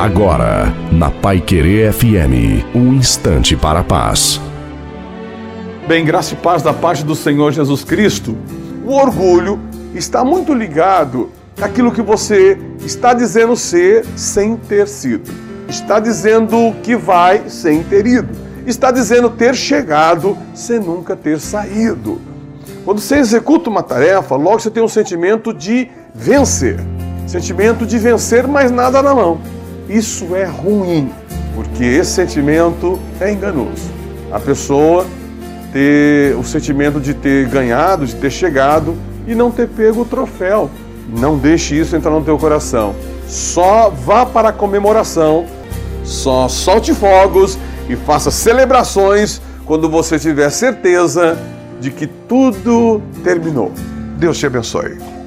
Agora, na Pai Querer FM, um instante para a paz. Bem, graça e paz da parte do Senhor Jesus Cristo. O orgulho está muito ligado àquilo que você está dizendo ser sem ter sido. Está dizendo que vai sem ter ido. Está dizendo ter chegado sem nunca ter saído. Quando você executa uma tarefa, logo você tem um sentimento de vencer. Sentimento de vencer, mas nada na mão isso é ruim, porque esse sentimento é enganoso. A pessoa ter o sentimento de ter ganhado, de ter chegado e não ter pego o troféu. Não deixe isso entrar no teu coração. Só vá para a comemoração, só solte fogos e faça celebrações quando você tiver certeza de que tudo terminou. Deus te abençoe.